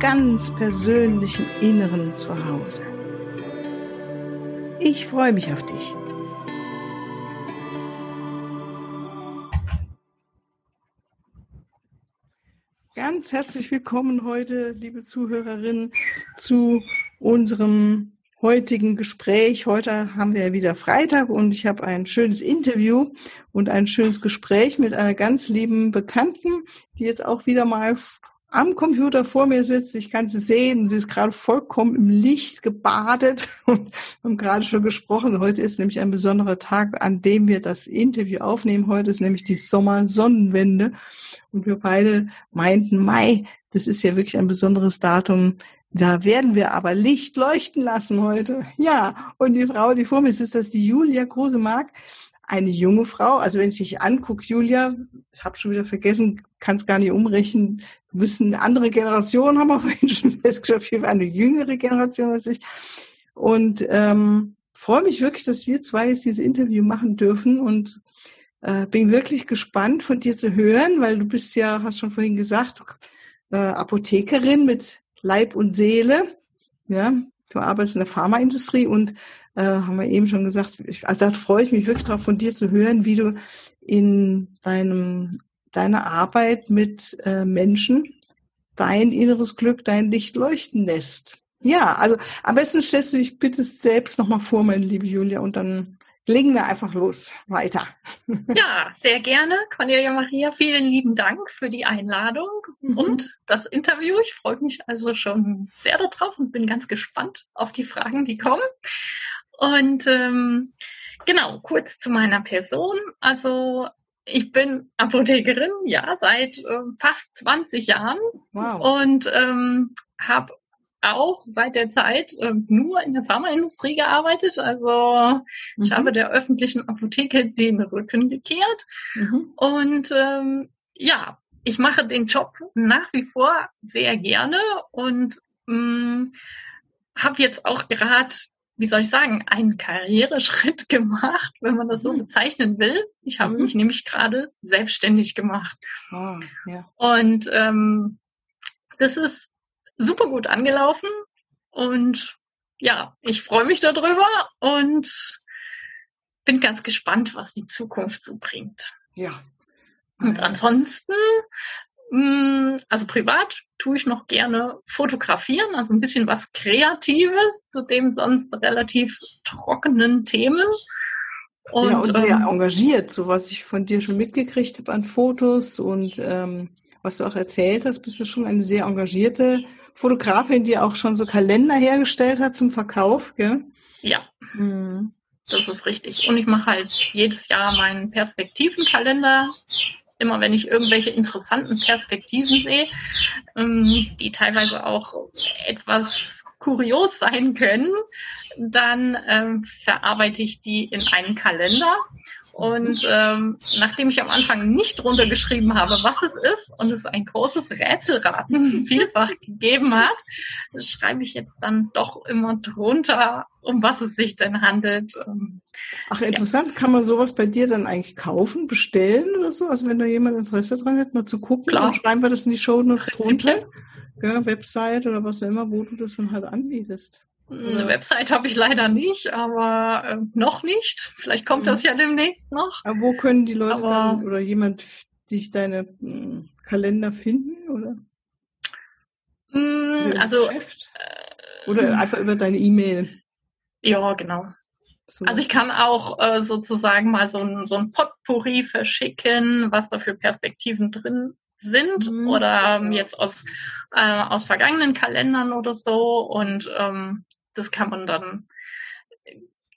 ganz persönlichen Inneren zu Hause. Ich freue mich auf dich. Ganz herzlich willkommen heute, liebe Zuhörerinnen, zu unserem heutigen Gespräch. Heute haben wir ja wieder Freitag und ich habe ein schönes Interview und ein schönes Gespräch mit einer ganz lieben Bekannten, die jetzt auch wieder mal am Computer vor mir sitzt. Ich kann sie sehen. Sie ist gerade vollkommen im Licht gebadet und haben gerade schon gesprochen. Heute ist nämlich ein besonderer Tag, an dem wir das Interview aufnehmen. Heute ist nämlich die Sommersonnenwende. Und wir beide meinten, Mai, das ist ja wirklich ein besonderes Datum. Da werden wir aber Licht leuchten lassen heute. Ja, und die Frau, die vor mir ist, ist das die Julia Grosemark, eine junge Frau. Also wenn ich dich angucke, Julia, ich habe schon wieder vergessen, kann es gar nicht umrechnen, eine andere Generation, haben wir vorhin schon festgestellt, eine jüngere Generation als ich. Und ähm, freue mich wirklich, dass wir zwei jetzt dieses Interview machen dürfen und äh, bin wirklich gespannt von dir zu hören, weil du bist ja, hast schon vorhin gesagt, äh, Apothekerin mit Leib und Seele. Ja, du arbeitest in der Pharmaindustrie und äh, haben wir eben schon gesagt, ich, also da freue ich mich wirklich darauf, von dir zu hören, wie du in deinem deiner Arbeit mit äh, Menschen dein inneres Glück, dein Licht leuchten lässt. Ja, also am besten stellst du dich bitte selbst nochmal vor, meine liebe Julia, und dann legen wir einfach los weiter. Ja, sehr gerne. Cornelia Maria, vielen lieben Dank für die Einladung mhm. und das Interview. Ich freue mich also schon sehr darauf und bin ganz gespannt auf die Fragen, die kommen. Und ähm, genau, kurz zu meiner Person. Also ich bin Apothekerin, ja, seit äh, fast 20 Jahren wow. und ähm, habe auch seit der Zeit äh, nur in der Pharmaindustrie gearbeitet. Also mhm. ich habe der öffentlichen Apotheke den Rücken gekehrt. Mhm. Und ähm, ja, ich mache den Job nach wie vor sehr gerne und ähm, habe jetzt auch gerade wie soll ich sagen, einen Karriereschritt gemacht, wenn man das so mhm. bezeichnen will. Ich habe mhm. mich nämlich gerade selbstständig gemacht. Oh, ja. Und ähm, das ist super gut angelaufen und ja, ich freue mich darüber und bin ganz gespannt, was die Zukunft so bringt. Ja. Und ansonsten also privat tue ich noch gerne fotografieren, also ein bisschen was Kreatives zu dem sonst relativ trockenen Themen. Und, ja, und sehr ähm, engagiert, so was ich von dir schon mitgekriegt habe an Fotos und ähm, was du auch erzählt hast, bist du schon eine sehr engagierte Fotografin, die auch schon so Kalender hergestellt hat zum Verkauf, gell? Ja. Mhm. Das ist richtig. Und ich mache halt jedes Jahr meinen Perspektivenkalender immer wenn ich irgendwelche interessanten Perspektiven sehe, ähm, die teilweise auch etwas kurios sein können, dann ähm, verarbeite ich die in einen Kalender und ähm, nachdem ich am Anfang nicht runtergeschrieben habe, was es ist und es ein großes Rätselraten vielfach gegeben hat, schreibe ich jetzt dann doch immer drunter, um was es sich denn handelt. Ähm, Ach, interessant. Ja. Kann man sowas bei dir dann eigentlich kaufen, bestellen oder so? Also wenn da jemand Interesse dran hat, mal zu gucken, Klar. dann schreiben wir das in die Show Notes drunter. Ja, Website oder was auch immer, wo du das dann halt anbietest. Eine Website habe ich leider nicht, aber äh, noch nicht. Vielleicht kommt das ja demnächst noch. Aber wo können die Leute aber, dann oder jemand dich deine mh, hm, Kalender finden oder? Mh, hm, also äh, oder einfach über deine E-Mail. Ja, genau. So. Also ich kann auch äh, sozusagen mal so ein, so ein Potpourri verschicken, was da für Perspektiven drin sind mhm. oder ähm, jetzt aus, äh, aus vergangenen Kalendern oder so. Und ähm, das kann man dann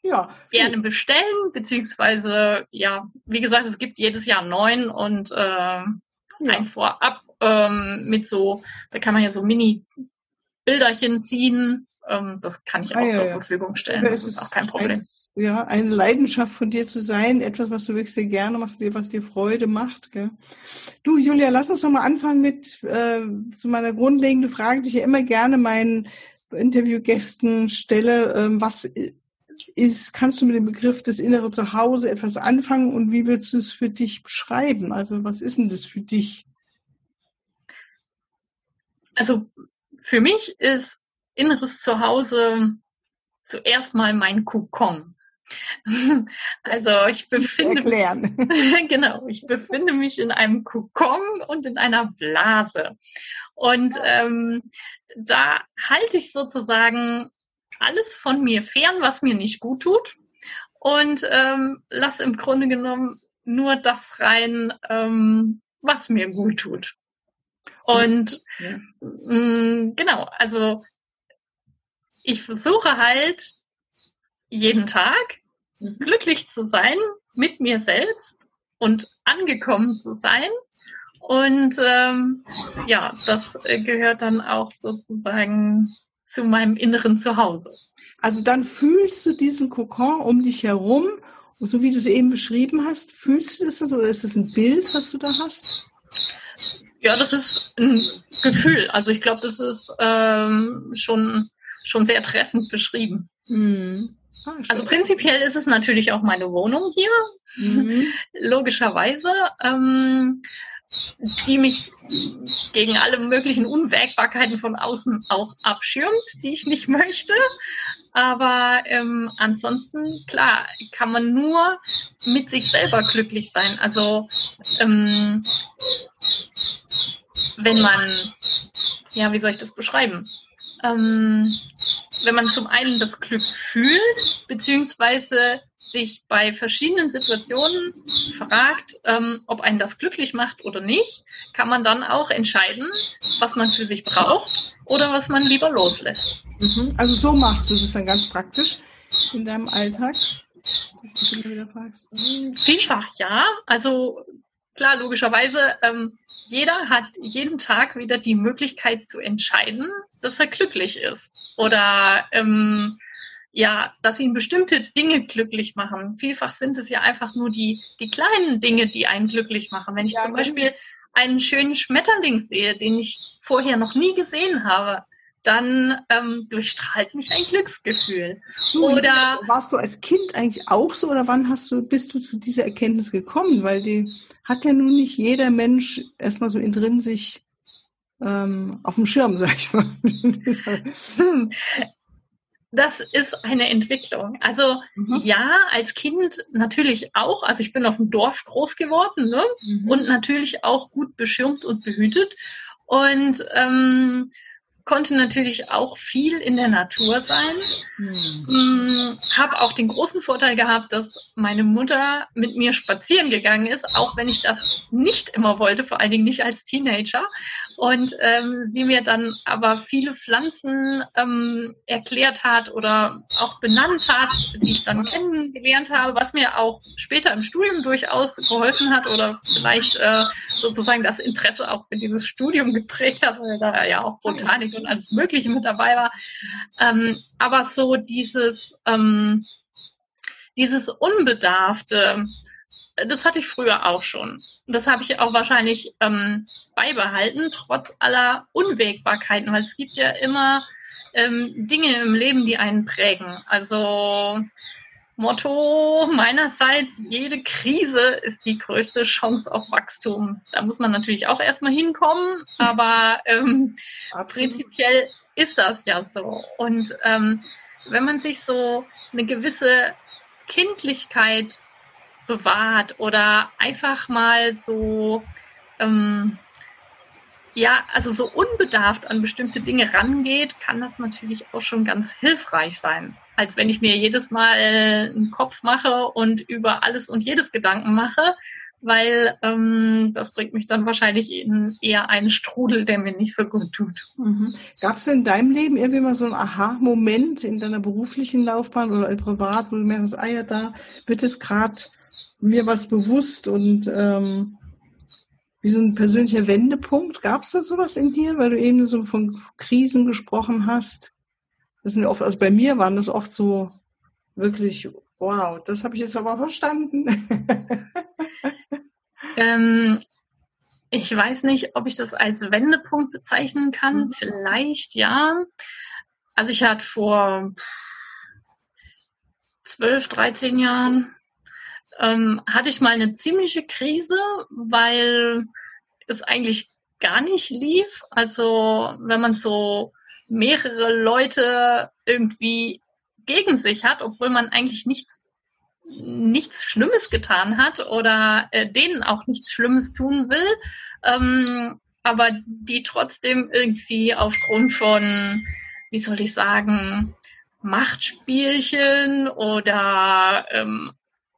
ja, gerne gut. bestellen, beziehungsweise, ja, wie gesagt, es gibt jedes Jahr neun und äh, ja. ein Vorab ähm, mit so, da kann man ja so Mini Bilderchen ziehen. Ähm, das kann ich auch ah, ja, zur ja. Verfügung stellen. Das ist auch kein Problem. Ja, eine Leidenschaft von dir zu sein, etwas, was du wirklich sehr gerne machst, was dir Freude macht. Gell? Du, Julia, lass uns doch mal anfangen mit äh, so meiner grundlegenden Frage, die ich ja immer gerne meinen Interviewgästen stelle. Ähm, was ist, kannst du mit dem Begriff des innere Zuhause etwas anfangen und wie würdest du es für dich beschreiben? Also was ist denn das für dich? Also für mich ist inneres Zuhause zuerst mal mein Kokon. Also ich befinde mich, genau, ich befinde mich in einem Kokon und in einer Blase. Und ähm, da halte ich sozusagen alles von mir fern, was mir nicht gut tut. Und ähm, lass im Grunde genommen nur das rein, ähm, was mir gut tut. Und ja. mh, mm, genau, also ich versuche halt jeden Tag mhm. glücklich zu sein mit mir selbst und angekommen zu sein. Und ähm, ja, das äh, gehört dann auch sozusagen zu meinem inneren Zuhause. Also dann fühlst du diesen Kokon um dich herum, so wie du es eben beschrieben hast, fühlst du das oder ist das ein Bild, was du da hast? Ja, das ist ein Gefühl. Also ich glaube, das ist ähm, schon, schon sehr treffend beschrieben. Mhm. Ah, also prinzipiell ist es natürlich auch meine Wohnung hier, mhm. logischerweise, ähm, die mich gegen alle möglichen Unwägbarkeiten von außen auch abschirmt, die ich nicht möchte. Aber ähm, ansonsten, klar, kann man nur mit sich selber glücklich sein. Also ähm, wenn man, ja, wie soll ich das beschreiben? Ähm, wenn man zum einen das Glück fühlt, beziehungsweise sich bei verschiedenen Situationen fragt, ähm, ob einen das glücklich macht oder nicht, kann man dann auch entscheiden, was man für sich braucht oder was man lieber loslässt. Mhm. Also so machst du das dann ganz praktisch in deinem Alltag? Vielfach ja. Also klar, logischerweise, ähm, jeder hat jeden Tag wieder die Möglichkeit zu entscheiden, dass er glücklich ist. Oder ähm, ja, dass ihn bestimmte Dinge glücklich machen. Vielfach sind es ja einfach nur die, die kleinen Dinge, die einen glücklich machen. Wenn ich ja, zum genau. Beispiel einen schönen Schmetterling sehe, den ich vorher noch nie gesehen habe, dann ähm, durchstrahlt mich ein Glücksgefühl. Du, oder warst du als Kind eigentlich auch so oder wann hast du bist du zu dieser Erkenntnis gekommen? Weil die hat ja nun nicht jeder Mensch erstmal so intrinsisch ähm, auf dem Schirm, sag ich mal. Das ist eine Entwicklung. Also mhm. ja, als Kind natürlich auch. Also ich bin auf dem Dorf groß geworden ne? Mhm. und natürlich auch gut beschirmt und behütet. Und ähm, konnte natürlich auch viel in der Natur sein. Hm. Habe auch den großen Vorteil gehabt, dass meine Mutter mit mir spazieren gegangen ist, auch wenn ich das nicht immer wollte, vor allen Dingen nicht als Teenager und ähm, sie mir dann aber viele Pflanzen ähm, erklärt hat oder auch benannt hat, die ich dann kennengelernt habe, was mir auch später im Studium durchaus geholfen hat oder vielleicht äh, sozusagen das Interesse auch für dieses Studium geprägt hat, weil da ja auch Botanik und alles Mögliche mit dabei war. Ähm, aber so dieses, ähm, dieses Unbedarfte, das hatte ich früher auch schon. Das habe ich auch wahrscheinlich ähm, beibehalten, trotz aller Unwägbarkeiten, weil es gibt ja immer ähm, Dinge im Leben, die einen prägen. Also Motto meinerseits, jede Krise ist die größte Chance auf Wachstum. Da muss man natürlich auch erstmal hinkommen, aber ähm, prinzipiell ist das ja so. Und ähm, wenn man sich so eine gewisse Kindlichkeit bewahrt oder einfach mal so, ähm, ja, also so unbedarft an bestimmte Dinge rangeht, kann das natürlich auch schon ganz hilfreich sein. Als wenn ich mir jedes Mal einen Kopf mache und über alles und jedes Gedanken mache, weil ähm, das bringt mich dann wahrscheinlich in eher einen Strudel, der mir nicht so gut tut. Mhm. Gab es in deinem Leben irgendwie mal so einen Aha-Moment in deiner beruflichen Laufbahn oder privat, wo du merkst, ah ja, da wird es gerade mir was bewusst und ähm, wie so ein persönlicher Wendepunkt. Gab es da sowas in dir, weil du eben so von Krisen gesprochen hast? Das sind oft, also bei mir waren das oft so wirklich, wow, das habe ich jetzt aber verstanden. ähm, ich weiß nicht, ob ich das als Wendepunkt bezeichnen kann. Mhm. Vielleicht ja. Also ich hatte vor zwölf, dreizehn Jahren ähm, hatte ich mal eine ziemliche Krise, weil es eigentlich gar nicht lief. Also wenn man so mehrere Leute irgendwie gegen sich hat, obwohl man eigentlich nichts nichts Schlimmes getan hat oder äh, denen auch nichts Schlimmes tun will, ähm, aber die trotzdem irgendwie aufgrund von, wie soll ich sagen, Machtspielchen oder ähm,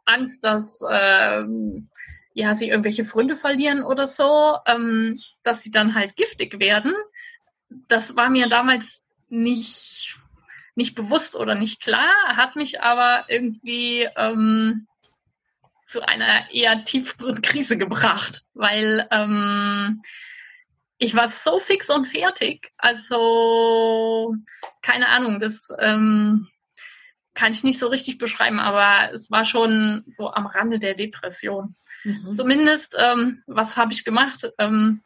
Angst, dass ähm, ja sie irgendwelche Freunde verlieren oder so, ähm, dass sie dann halt giftig werden. Das war mir damals nicht nicht bewusst oder nicht klar, hat mich aber irgendwie ähm, zu einer eher tieferen Krise gebracht, weil ähm, ich war so fix und fertig. Also keine Ahnung, das ähm, kann ich nicht so richtig beschreiben, aber es war schon so am Rande der Depression. Mhm. Zumindest, ähm, was habe ich gemacht? Ähm,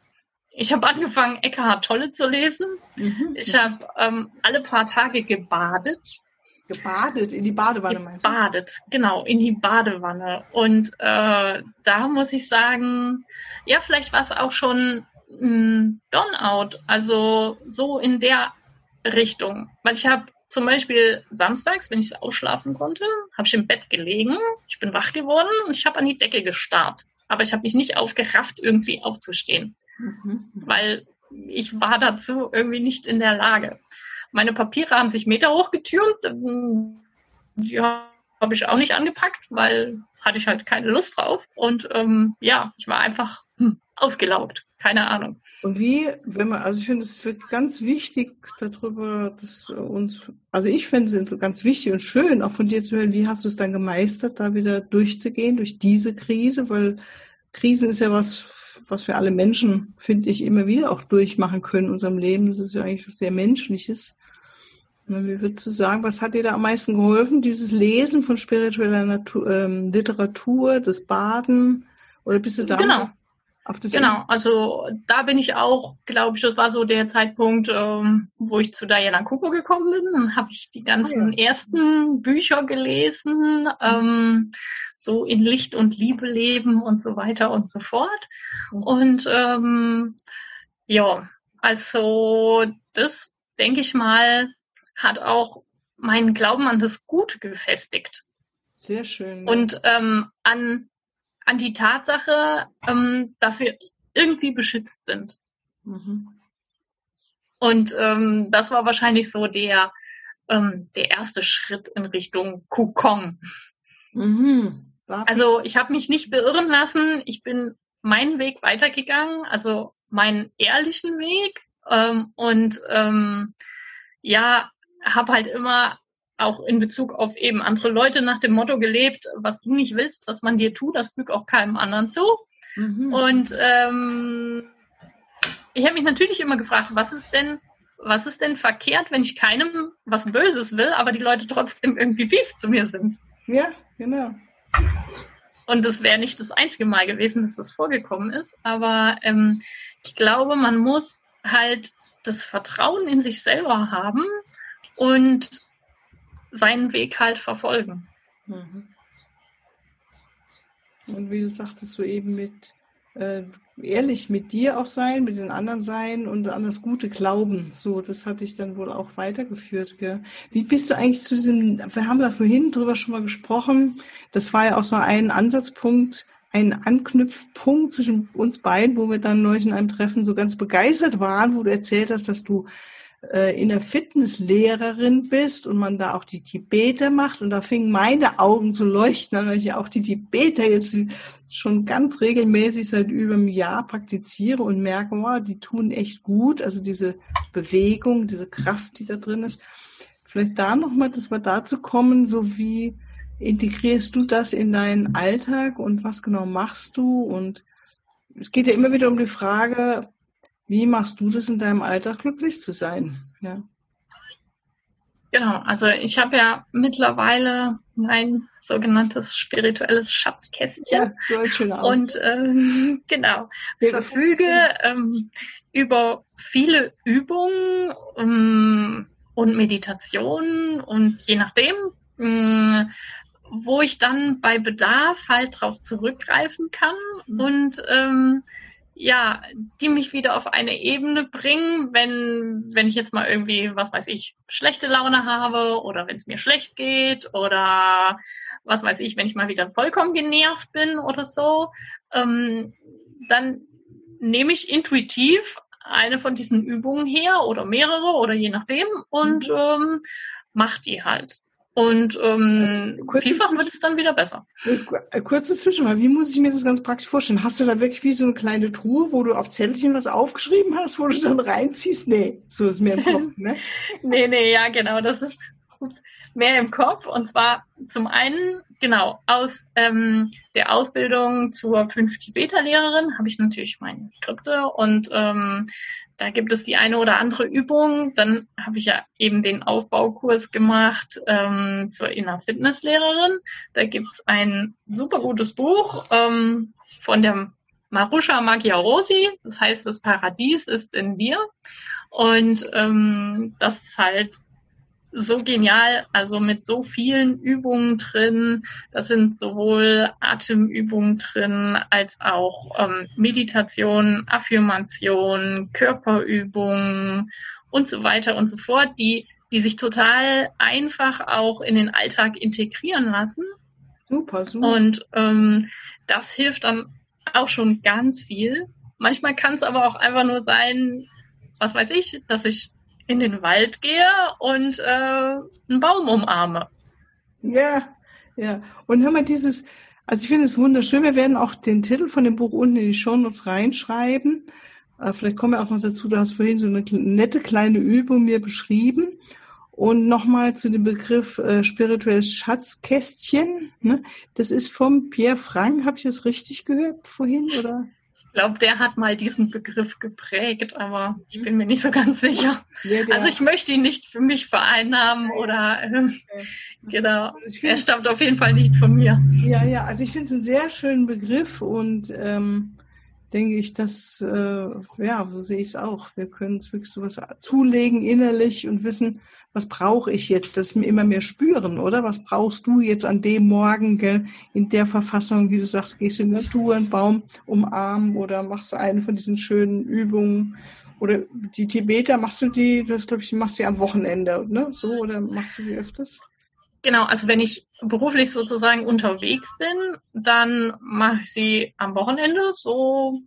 ich habe angefangen, Eckhart Tolle zu lesen. Mhm. Ich habe ähm, alle paar Tage gebadet. Gebadet, in die Badewanne meinst du? Gebadet, genau, in die Badewanne. Und äh, da muss ich sagen, ja, vielleicht war es auch schon ein Burnout, also so in der Richtung. Weil ich habe zum Beispiel samstags, wenn ich ausschlafen konnte, habe ich im Bett gelegen, ich bin wach geworden und ich habe an die Decke gestarrt. Aber ich habe mich nicht aufgerafft, irgendwie aufzustehen. Mhm. Weil ich war dazu irgendwie nicht in der Lage. Meine Papiere haben sich Meter hochgetürmt. Die habe ich auch nicht angepackt, weil hatte ich halt keine Lust drauf. Und ähm, ja, ich war einfach hm, ausgelaugt. Keine Ahnung. Und wie, wenn man, also ich finde, es wird ganz wichtig darüber, dass uns, also ich finde es ganz wichtig und schön, auch von dir zu hören, wie hast du es dann gemeistert, da wieder durchzugehen, durch diese Krise, weil Krisen ist ja was was wir alle Menschen, finde ich, immer wieder auch durchmachen können in unserem Leben. Das ist ja eigentlich was sehr Menschliches. Wie würdest du sagen, was hat dir da am meisten geholfen? Dieses Lesen von spiritueller Natur, ähm, Literatur, das Baden? Oder bist du da? Genau. Genau, also da bin ich auch, glaube ich, das war so der Zeitpunkt, ähm, wo ich zu Diana Kupo gekommen bin. Dann habe ich die ganzen ah, ja. ersten Bücher gelesen. Ähm, so in Licht und Liebe leben und so weiter und so fort. Und ähm, ja, also das, denke ich mal, hat auch meinen Glauben an das Gute gefestigt. Sehr schön. Und ähm, an, an die Tatsache, ähm, dass wir irgendwie beschützt sind. Mhm. Und ähm, das war wahrscheinlich so der, ähm, der erste Schritt in Richtung Kukong. Mhm. Also ich habe mich nicht beirren lassen. Ich bin meinen Weg weitergegangen, also meinen ehrlichen Weg. Ähm, und ähm, ja, habe halt immer auch in Bezug auf eben andere Leute nach dem Motto gelebt, was du nicht willst, dass man dir tut, das fügt auch keinem anderen zu. Mhm. Und ähm, ich habe mich natürlich immer gefragt, was ist denn, was ist denn verkehrt, wenn ich keinem was Böses will, aber die Leute trotzdem irgendwie fies zu mir sind? Ja, genau. Und es wäre nicht das einzige Mal gewesen, dass das vorgekommen ist. Aber ähm, ich glaube, man muss halt das Vertrauen in sich selber haben und seinen Weg halt verfolgen. Mhm. Und wie du sagtest, so eben mit äh, ehrlich mit dir auch sein, mit den anderen sein und an das Gute glauben. So, das hatte ich dann wohl auch weitergeführt. Gell? Wie bist du eigentlich zu diesem, wir haben da vorhin drüber schon mal gesprochen, das war ja auch so ein Ansatzpunkt, ein Anknüpfpunkt zwischen uns beiden, wo wir dann neulich in einem Treffen so ganz begeistert waren, wo du erzählt hast, dass du in der Fitnesslehrerin bist und man da auch die Tibeter macht. Und da fingen meine Augen zu leuchten weil ich ja auch die Tibeter jetzt schon ganz regelmäßig seit über einem Jahr praktiziere und merke, wow, die tun echt gut, also diese Bewegung, diese Kraft, die da drin ist. Vielleicht da nochmal, dass wir dazu kommen, so wie integrierst du das in deinen Alltag und was genau machst du? Und es geht ja immer wieder um die Frage, wie machst du das in deinem Alltag glücklich zu sein? Ja. Genau, also ich habe ja mittlerweile mein sogenanntes spirituelles Schatzkästchen. Ja. Und ähm, genau, Sehr verfüge ähm, über viele Übungen ähm, und Meditationen und je nachdem, ähm, wo ich dann bei Bedarf halt drauf zurückgreifen kann mhm. und ähm, ja, die mich wieder auf eine Ebene bringen, wenn, wenn ich jetzt mal irgendwie, was weiß ich, schlechte Laune habe oder wenn es mir schlecht geht oder was weiß ich, wenn ich mal wieder vollkommen genervt bin oder so, ähm, dann nehme ich intuitiv eine von diesen Übungen her oder mehrere oder je nachdem und mhm. ähm, mach die halt. Und ähm, kurze vielfach wird es dann wieder besser. Äh, kurze Zwischenfrage, wie muss ich mir das ganz praktisch vorstellen? Hast du da wirklich wie so eine kleine Truhe, wo du auf Zettelchen was aufgeschrieben hast, wo du dann reinziehst? Nee, so ist mehr im Kopf, ne? nee, nee, ja, genau, das ist mehr im Kopf. Und zwar zum einen, genau, aus ähm, der Ausbildung zur 5 Beta-Lehrerin habe ich natürlich meine Skripte und ähm, da gibt es die eine oder andere Übung. Dann habe ich ja eben den Aufbaukurs gemacht ähm, zur Inner Fitnesslehrerin. Da gibt es ein super gutes Buch ähm, von der Marusha Magiarosi. Das heißt, das Paradies ist in dir. Und ähm, das ist halt so genial, also mit so vielen Übungen drin. Da sind sowohl Atemübungen drin als auch ähm, Meditation, Affirmation, Körperübungen und so weiter und so fort, die, die sich total einfach auch in den Alltag integrieren lassen. Super, super. Und ähm, das hilft dann auch schon ganz viel. Manchmal kann es aber auch einfach nur sein, was weiß ich, dass ich in den Wald gehe und äh, einen Baum umarme. Ja, ja. Und hör mal, dieses, also ich finde es wunderschön. Wir werden auch den Titel von dem Buch unten in die Shownotes reinschreiben. Äh, vielleicht kommen wir auch noch dazu, du hast vorhin so eine nette kleine Übung mir beschrieben. Und nochmal zu dem Begriff äh, spirituelles Schatzkästchen. Ne? Das ist vom Pierre Frank, habe ich das richtig gehört vorhin? Oder? Glaube, der hat mal diesen Begriff geprägt, aber ich bin mir nicht so ganz sicher. Ja, also ich möchte ihn nicht für mich vereinnahmen oder äh, genau. Also er stammt auf jeden Fall nicht von mir. Ja, ja, also ich finde es einen sehr schönen Begriff und ähm, denke ich, dass äh, ja, so sehe ich es auch. Wir können uns wirklich sowas zulegen innerlich und wissen, was brauche ich jetzt, das immer mehr spüren, oder? Was brauchst du jetzt an dem Morgen, gell, in der Verfassung, wie du sagst, gehst du in Natur, einen Baum umarmen oder machst du eine von diesen schönen Übungen? Oder die Tibeter, machst du die, das glaube ich, machst du am Wochenende, ne? So, oder machst du die öfters? Genau, also wenn ich beruflich sozusagen unterwegs bin, dann mache ich sie am Wochenende, so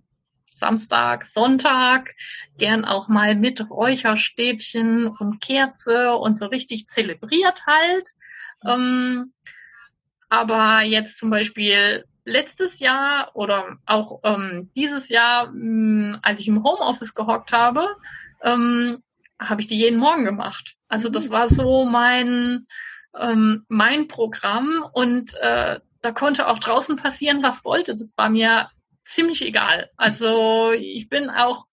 Samstag, Sonntag, gern auch mal mit Räucherstäbchen und Kerze und so richtig zelebriert halt. Ähm, aber jetzt zum Beispiel letztes Jahr oder auch ähm, dieses Jahr, mh, hm, als ich im Homeoffice gehockt habe, ähm, habe ich die jeden Morgen gemacht. Also das mhm. war so mein ähm, mein Programm und äh, da konnte auch draußen passieren, was wollte. Das war mir ziemlich egal. Also ich bin auch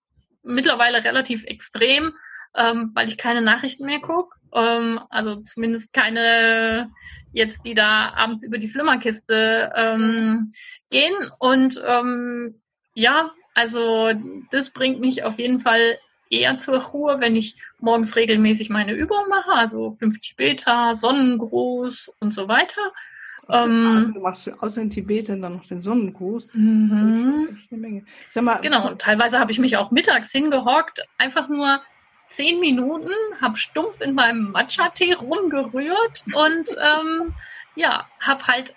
mittlerweile relativ extrem, ähm, weil ich keine Nachrichten mehr gucke. Ähm, also zumindest keine jetzt, die da abends über die Flimmerkiste ähm, gehen. Und ähm, ja, also das bringt mich auf jeden Fall eher zur Ruhe, wenn ich morgens regelmäßig meine Übung mache, also 50 Beta, Sonnengruß und so weiter. Ähm, also du machst außer in Tibetern dann noch den Sonnengruß. Mhm. Mal, genau, und teilweise habe ich mich auch mittags hingehockt, einfach nur zehn Minuten, habe stumpf in meinem Matcha-Tee rumgerührt und ähm, ja, habe halt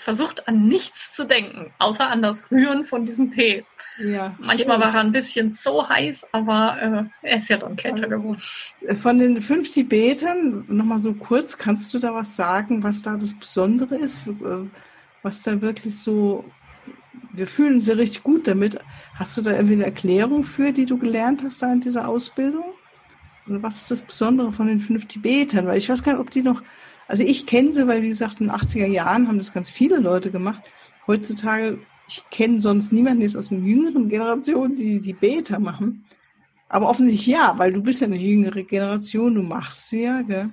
versucht an nichts zu denken, außer an das Rühren von diesem Tee. Ja, Manchmal war er ein bisschen so heiß, aber äh, er ist ja dann kälter also, geworden. Von den fünf Tibetern, nochmal so kurz, kannst du da was sagen, was da das Besondere ist? Äh, was da wirklich so, wir fühlen uns ja richtig gut damit. Hast du da irgendwie eine Erklärung für, die du gelernt hast da in dieser Ausbildung? Und was ist das Besondere von den fünf Tibetern? Weil ich weiß gar nicht, ob die noch, also ich kenne sie, weil wie gesagt, in den 80er Jahren haben das ganz viele Leute gemacht. Heutzutage ich kenne sonst niemanden jetzt aus den jüngeren Generationen, die die Beta machen. Aber offensichtlich ja, weil du bist ja eine jüngere Generation, du machst sie ja, gell?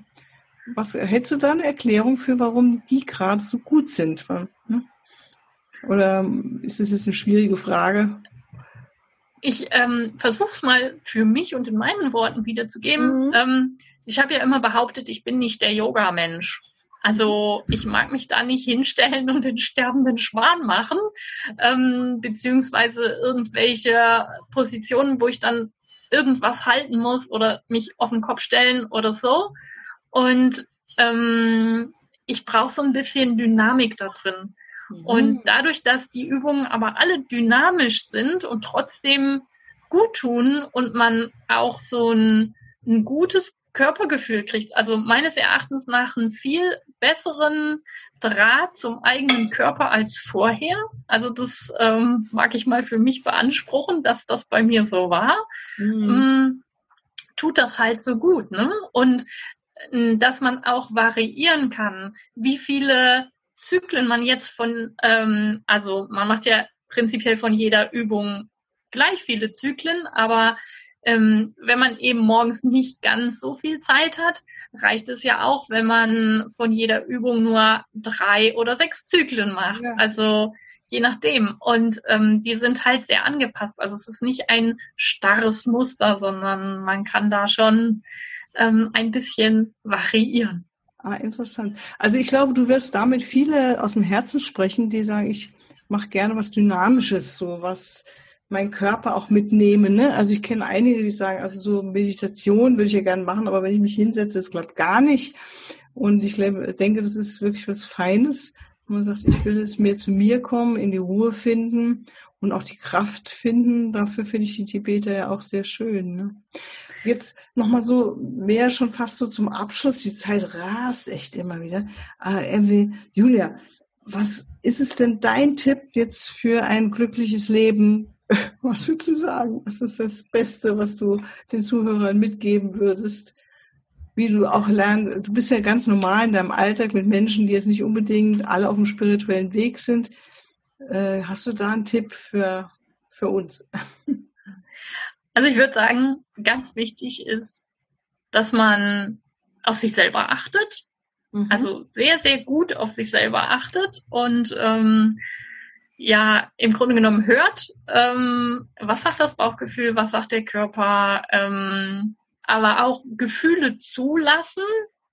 Was hättest du da eine Erklärung für, warum die gerade so gut sind? Ne? Oder ist das jetzt eine schwierige Frage? Ich ähm, versuche es mal für mich und in meinen Worten wiederzugeben. Mhm. Ähm, ich habe ja immer behauptet, ich bin nicht der Yoga-Mensch. Also ich mag mich da nicht hinstellen und den sterbenden Schwan machen, ähm, beziehungsweise irgendwelche Positionen, wo ich dann irgendwas halten muss oder mich auf den Kopf stellen oder so. Und ähm, ich brauche so ein bisschen Dynamik da drin. Mhm. Und dadurch, dass die Übungen aber alle dynamisch sind und trotzdem gut tun und man auch so ein, ein gutes Körpergefühl kriegt, also meines Erachtens nach einen viel besseren Draht zum eigenen Körper als vorher. Also das ähm, mag ich mal für mich beanspruchen, dass das bei mir so war. Mhm. Ähm, tut das halt so gut, ne? Und äh, dass man auch variieren kann, wie viele Zyklen man jetzt von, ähm, also man macht ja prinzipiell von jeder Übung gleich viele Zyklen, aber ähm, wenn man eben morgens nicht ganz so viel Zeit hat, reicht es ja auch, wenn man von jeder Übung nur drei oder sechs Zyklen macht. Ja. Also je nachdem. Und ähm, die sind halt sehr angepasst. Also es ist nicht ein starres Muster, sondern man kann da schon ähm, ein bisschen variieren. Ah, interessant. Also ich glaube, du wirst damit viele aus dem Herzen sprechen, die sagen, ich mache gerne was Dynamisches, so was mein Körper auch mitnehmen. Ne? Also ich kenne einige, die sagen, also so Meditation würde ich ja gerne machen, aber wenn ich mich hinsetze, das klappt gar nicht. Und ich denke, das ist wirklich was Feines. Man sagt, ich will es mehr zu mir kommen, in die Ruhe finden und auch die Kraft finden. Dafür finde ich die Tibeter ja auch sehr schön. Ne? Jetzt nochmal so, mehr schon fast so zum Abschluss. Die Zeit rast echt immer wieder. Äh, Julia, was ist es denn dein Tipp jetzt für ein glückliches Leben Was würdest du sagen? Was ist das Beste, was du den Zuhörern mitgeben würdest? Wie du auch lernst, du bist ja ganz normal in deinem Alltag mit Menschen, die jetzt nicht unbedingt alle auf dem spirituellen Weg sind. Äh, hast du da einen Tipp für, für uns? Also ich würde sagen, ganz wichtig ist, dass man auf sich selber achtet. Mhm. Also sehr, sehr gut auf sich selber achtet und ähm, ja im Grunde genommen hört, ähm, was sagt das Bauchgefühl, was sagt der Körper, ähm, aber auch Gefühle zulassen,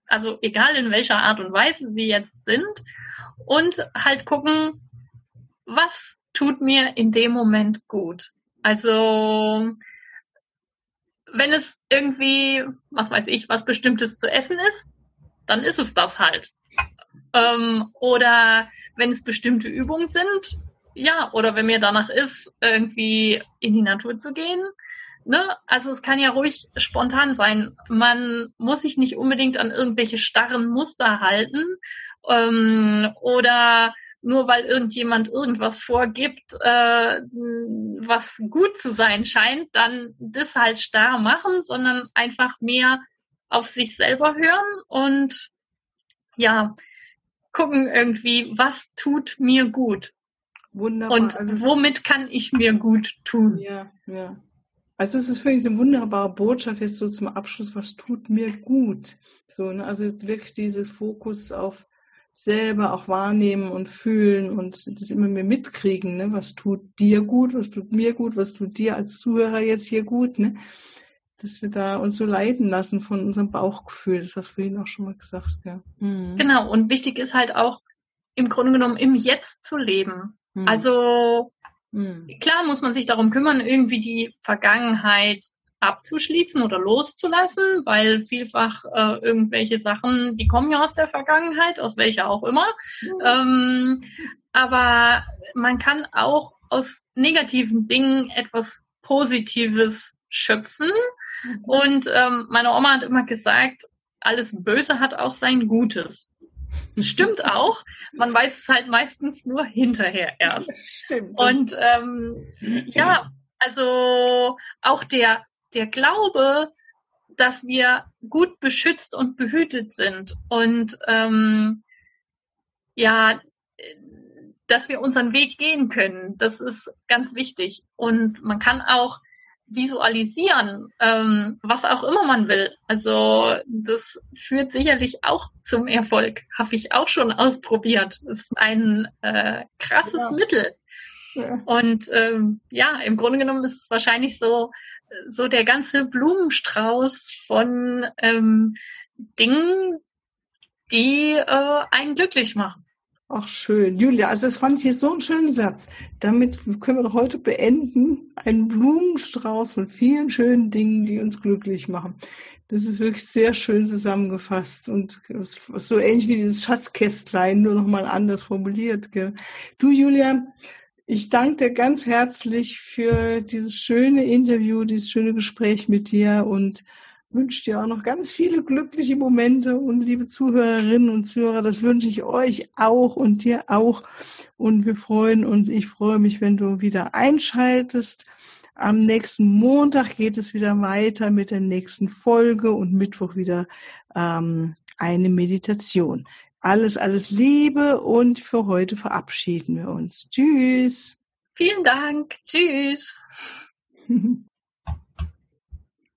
also egal in welcher Art und Weise sie jetzt sind, und halt gucken, was tut mir in dem Moment gut. Also wenn es irgendwie, was weiß ich, was Bestimmtes zu essen ist, dann ist es das halt. Ähm, oder wenn es bestimmte Übungen sind, ja, oder wenn mir danach ist, irgendwie in die Natur zu gehen. Ne? Also es kann ja ruhig spontan sein. Man muss sich nicht unbedingt an irgendwelche starren Muster halten ähm, oder nur weil irgendjemand irgendwas vorgibt, äh, was gut zu sein scheint, dann das halt starr machen, sondern einfach mehr auf sich selber hören und ja, gucken irgendwie, was tut mir gut. Wunderbar. Und also womit kann ich mir gut tun? Ja, ja. Also es ist wirklich eine wunderbare Botschaft jetzt so zum Abschluss, was tut mir gut? So, ne? also wirklich dieses Fokus auf selber auch wahrnehmen und fühlen und das immer mehr mitkriegen, ne? was tut dir gut, was tut mir gut, was tut dir als Zuhörer jetzt hier gut, ne? dass wir da uns so leiten lassen von unserem Bauchgefühl, das hast du vorhin auch schon mal gesagt. Ja. Mhm. Genau, und wichtig ist halt auch im Grunde genommen im Jetzt zu leben. Hm. Also hm. klar muss man sich darum kümmern, irgendwie die Vergangenheit abzuschließen oder loszulassen, weil vielfach äh, irgendwelche Sachen, die kommen ja aus der Vergangenheit, aus welcher auch immer. Mhm. Ähm, aber man kann auch aus negativen Dingen etwas Positives schöpfen. Mhm. Und ähm, meine Oma hat immer gesagt, alles Böse hat auch sein Gutes. Stimmt auch. Man weiß es halt meistens nur hinterher erst. Stimmt. Und ähm, ja, also auch der, der Glaube, dass wir gut beschützt und behütet sind und ähm, ja, dass wir unseren Weg gehen können. Das ist ganz wichtig. Und man kann auch visualisieren, ähm, was auch immer man will. Also das führt sicherlich auch zum Erfolg. Habe ich auch schon ausprobiert. Das ist ein äh, krasses ja. Mittel. Ja. Und ähm, ja, im Grunde genommen ist es wahrscheinlich so, so der ganze Blumenstrauß von ähm, Dingen, die äh, einen glücklich machen. Ach schön, Julia, also das fand ich jetzt so einen schönen Satz. Damit können wir doch heute beenden. Ein Blumenstrauß von vielen schönen Dingen, die uns glücklich machen. Das ist wirklich sehr schön zusammengefasst und so ähnlich wie dieses Schatzkästlein, nur nochmal anders formuliert. Gell? Du, Julia, ich danke dir ganz herzlich für dieses schöne Interview, dieses schöne Gespräch mit dir und wünsche dir auch noch ganz viele glückliche Momente und liebe Zuhörerinnen und Zuhörer, das wünsche ich euch auch und dir auch. Und wir freuen uns, ich freue mich, wenn du wieder einschaltest. Am nächsten Montag geht es wieder weiter mit der nächsten Folge und Mittwoch wieder ähm, eine Meditation. Alles, alles Liebe und für heute verabschieden wir uns. Tschüss. Vielen Dank. Tschüss.